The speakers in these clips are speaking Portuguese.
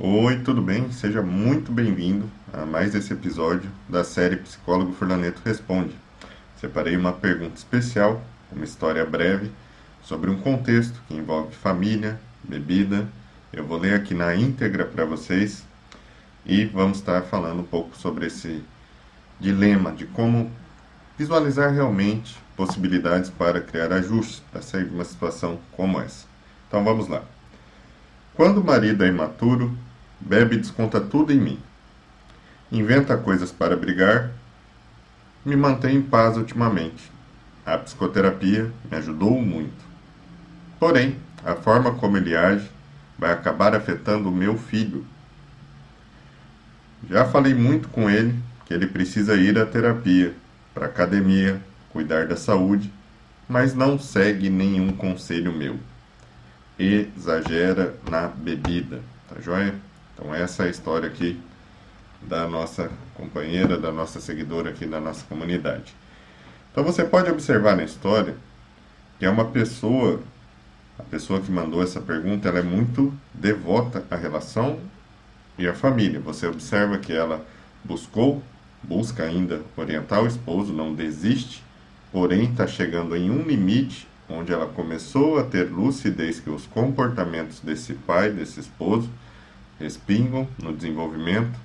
Oi, tudo bem? Seja muito bem-vindo a mais esse episódio da série Psicólogo Furlaneto Responde. Separei uma pergunta especial, uma história breve, sobre um contexto que envolve família, bebida. Eu vou ler aqui na íntegra para vocês e vamos estar falando um pouco sobre esse dilema de como visualizar realmente possibilidades para criar ajustes para sair de uma situação como essa. Então vamos lá. Quando o marido é imaturo, bebe e desconta tudo em mim. Inventa coisas para brigar, me mantém em paz ultimamente. A psicoterapia me ajudou muito. Porém, a forma como ele age vai acabar afetando o meu filho. Já falei muito com ele que ele precisa ir à terapia, para academia, cuidar da saúde, mas não segue nenhum conselho meu exagera na bebida, tá joia? Então essa é a história aqui da nossa companheira, da nossa seguidora aqui da nossa comunidade. Então você pode observar na história que é uma pessoa, a pessoa que mandou essa pergunta, ela é muito devota à relação e à família. Você observa que ela buscou, busca ainda orientar o esposo, não desiste, porém está chegando em um limite onde ela começou a ter lucidez que os comportamentos desse pai, desse esposo, respingam no desenvolvimento,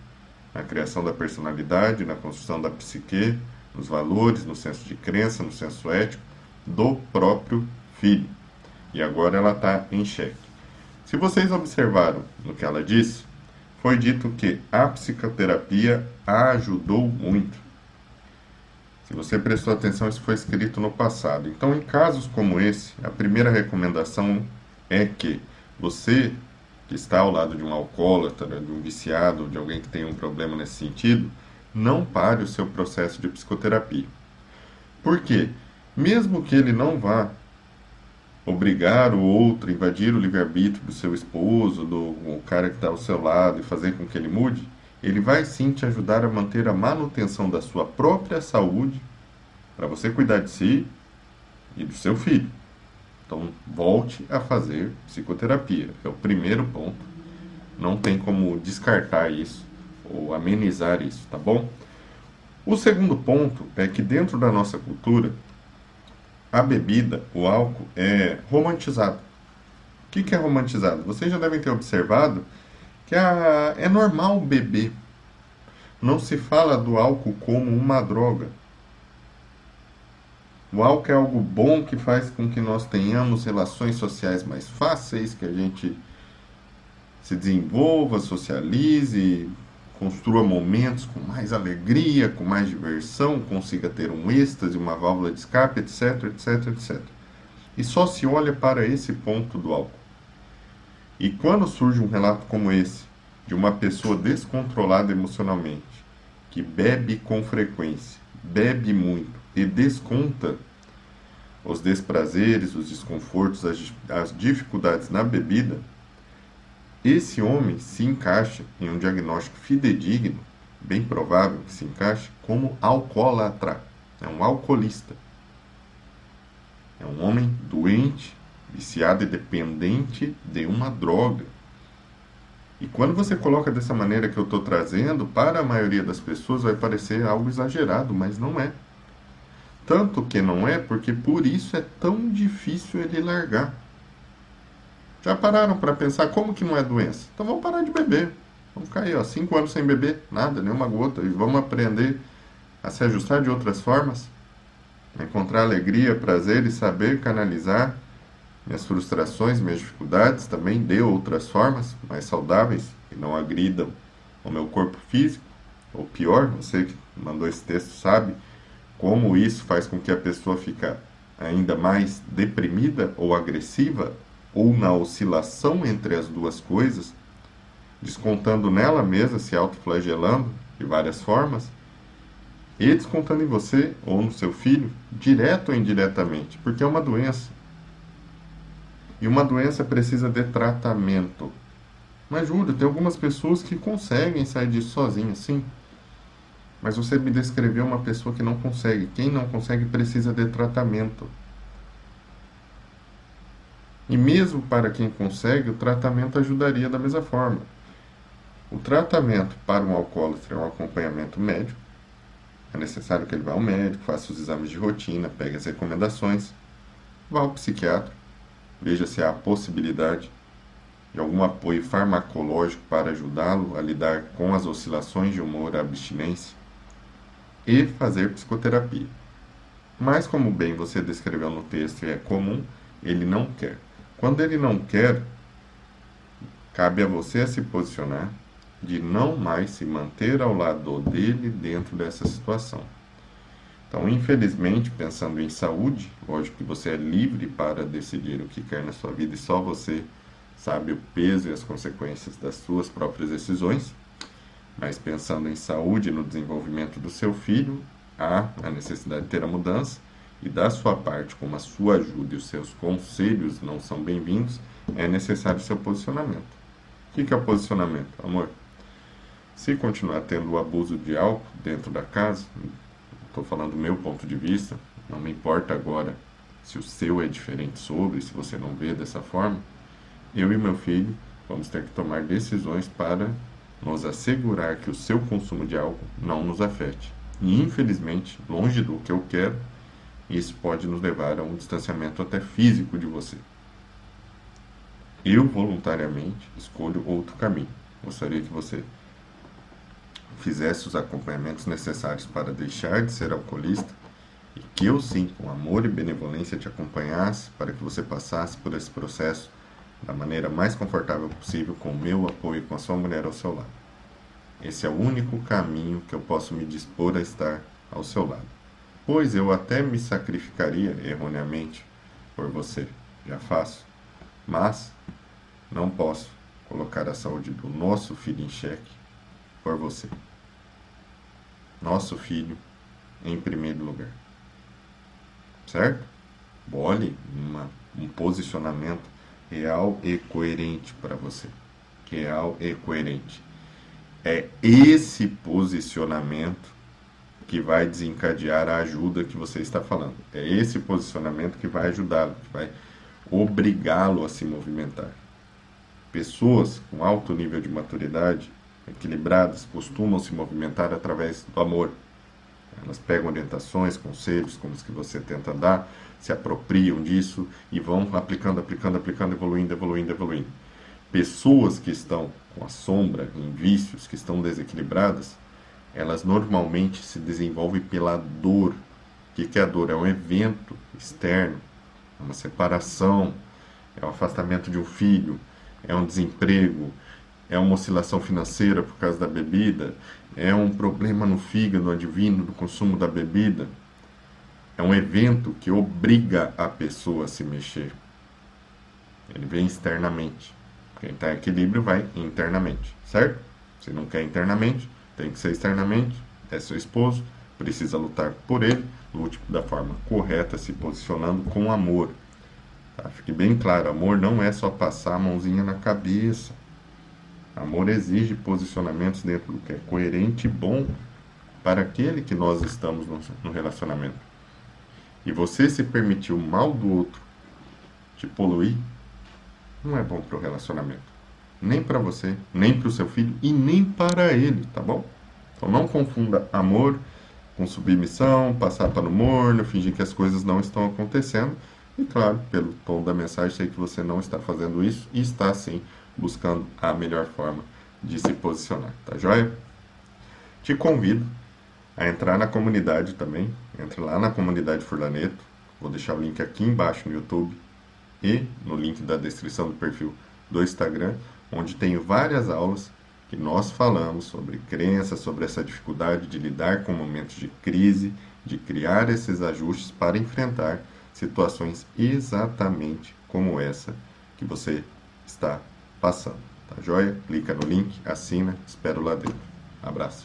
na criação da personalidade, na construção da psique, nos valores, no senso de crença, no senso ético do próprio filho. E agora ela está em xeque. Se vocês observaram no que ela disse, foi dito que a psicoterapia a ajudou muito. Se você prestou atenção, isso foi escrito no passado. Então, em casos como esse, a primeira recomendação é que você que está ao lado de um alcoólatra, de um viciado, de alguém que tem um problema nesse sentido, não pare o seu processo de psicoterapia. Por quê? Mesmo que ele não vá obrigar o outro a invadir o livre-arbítrio do seu esposo, do cara que está ao seu lado e fazer com que ele mude, ele vai sim te ajudar a manter a manutenção da sua própria saúde, para você cuidar de si e do seu filho. Então, volte a fazer psicoterapia. É o primeiro ponto. Não tem como descartar isso ou amenizar isso, tá bom? O segundo ponto é que dentro da nossa cultura, a bebida, o álcool, é romantizado. O que, que é romantizado? Vocês já devem ter observado que a, é normal beber. Não se fala do álcool como uma droga. O álcool é algo bom que faz com que nós tenhamos relações sociais mais fáceis, que a gente se desenvolva, socialize, construa momentos com mais alegria, com mais diversão, consiga ter um êxtase, uma válvula de escape, etc, etc, etc. E só se olha para esse ponto do álcool. E quando surge um relato como esse, de uma pessoa descontrolada emocionalmente, que bebe com frequência, bebe muito e desconta os desprazeres, os desconfortos, as, as dificuldades na bebida, esse homem se encaixa em um diagnóstico fidedigno, bem provável que se encaixe, como alcoólatra. É um alcoolista. É um homem doente, viciado e dependente de uma droga. E quando você coloca dessa maneira que eu estou trazendo, para a maioria das pessoas vai parecer algo exagerado, mas não é. Tanto que não é, porque por isso é tão difícil ele largar. Já pararam para pensar como que não é doença? Então vamos parar de beber. Vamos ficar aí, ó, cinco anos sem beber, nada, nenhuma gota. E vamos aprender a se ajustar de outras formas. Encontrar alegria, prazer e saber canalizar minhas frustrações, minhas dificuldades também de outras formas mais saudáveis que não agridam o meu corpo físico. Ou pior, você que mandou esse texto sabe como isso faz com que a pessoa fique ainda mais deprimida ou agressiva ou na oscilação entre as duas coisas, descontando nela mesma, se autoflagelando de várias formas, e descontando em você ou no seu filho, direto ou indiretamente, porque é uma doença. E uma doença precisa de tratamento. Mas, Júlio, tem algumas pessoas que conseguem sair disso sozinhas, sim. Mas você me descreveu uma pessoa que não consegue. Quem não consegue precisa de tratamento. E mesmo para quem consegue, o tratamento ajudaria da mesma forma. O tratamento para um alcoólatra é um acompanhamento médico. É necessário que ele vá ao médico, faça os exames de rotina, pegue as recomendações, vá ao psiquiatra, veja se há a possibilidade de algum apoio farmacológico para ajudá-lo a lidar com as oscilações de humor, a abstinência e fazer psicoterapia. Mas, como bem você descreveu no texto e é comum, ele não quer. Quando ele não quer, cabe a você se posicionar de não mais se manter ao lado dele dentro dessa situação. Então, infelizmente, pensando em saúde, lógico que você é livre para decidir o que quer na sua vida e só você sabe o peso e as consequências das suas próprias decisões. Mas pensando em saúde e no desenvolvimento do seu filho, há a necessidade de ter a mudança e da sua parte, como a sua ajuda e os seus conselhos não são bem-vindos, é necessário seu posicionamento. O que é o posicionamento, amor? Se continuar tendo o abuso de álcool dentro da casa, estou falando do meu ponto de vista, não me importa agora se o seu é diferente sobre, se você não vê dessa forma, eu e meu filho vamos ter que tomar decisões para nos assegurar que o seu consumo de álcool não nos afete. E infelizmente, longe do que eu quero, isso pode nos levar a um distanciamento até físico de você. Eu voluntariamente escolho outro caminho. Gostaria que você fizesse os acompanhamentos necessários para deixar de ser alcoolista e que eu sim, com amor e benevolência, te acompanhasse para que você passasse por esse processo da maneira mais confortável possível, com o meu apoio e com a sua mulher ao seu lado. Esse é o único caminho que eu posso me dispor a estar ao seu lado. Pois eu até me sacrificaria erroneamente por você, já faço, mas não posso colocar a saúde do nosso filho em xeque por você. Nosso filho em primeiro lugar. Certo? Bole uma, um posicionamento real e coerente para você. Real e coerente. É esse posicionamento que vai desencadear a ajuda que você está falando. É esse posicionamento que vai ajudá-lo, que vai obrigá-lo a se movimentar. Pessoas com alto nível de maturidade, equilibradas, costumam se movimentar através do amor. Elas pegam orientações, conselhos, como os que você tenta dar, se apropriam disso e vão aplicando, aplicando, aplicando, evoluindo, evoluindo, evoluindo. Pessoas que estão com a sombra, em vícios, que estão desequilibradas, elas normalmente se desenvolvem pela dor. O que é a dor? É um evento externo, é uma separação, é o afastamento de um filho, é um desemprego, é uma oscilação financeira por causa da bebida, é um problema no fígado advindo do consumo da bebida é um evento que obriga a pessoa a se mexer. Ele vem externamente. Quem está em equilíbrio vai internamente, certo? Se não quer internamente, tem que ser externamente. É seu esposo, precisa lutar por ele, lute da forma correta, se posicionando com amor. Tá? Fique bem claro: amor não é só passar a mãozinha na cabeça. Amor exige posicionamentos dentro do que é coerente e bom para aquele que nós estamos no relacionamento e você se permitir o mal do outro te poluir, não é bom para o relacionamento. Nem para você, nem para o seu filho e nem para ele, tá bom? Então não confunda amor com submissão, passar para o morno, fingir que as coisas não estão acontecendo. E claro, pelo tom da mensagem, sei que você não está fazendo isso e está sim buscando a melhor forma de se posicionar, tá joia? Te convido a entrar na comunidade também. Entre lá na comunidade Furlaneto. Vou deixar o link aqui embaixo no YouTube e no link da descrição do perfil do Instagram, onde tenho várias aulas que nós falamos sobre crenças, sobre essa dificuldade de lidar com momentos de crise, de criar esses ajustes para enfrentar situações exatamente como essa que você está passando. Tá joia? Clica no link, assina, espero lá dentro. Abraço.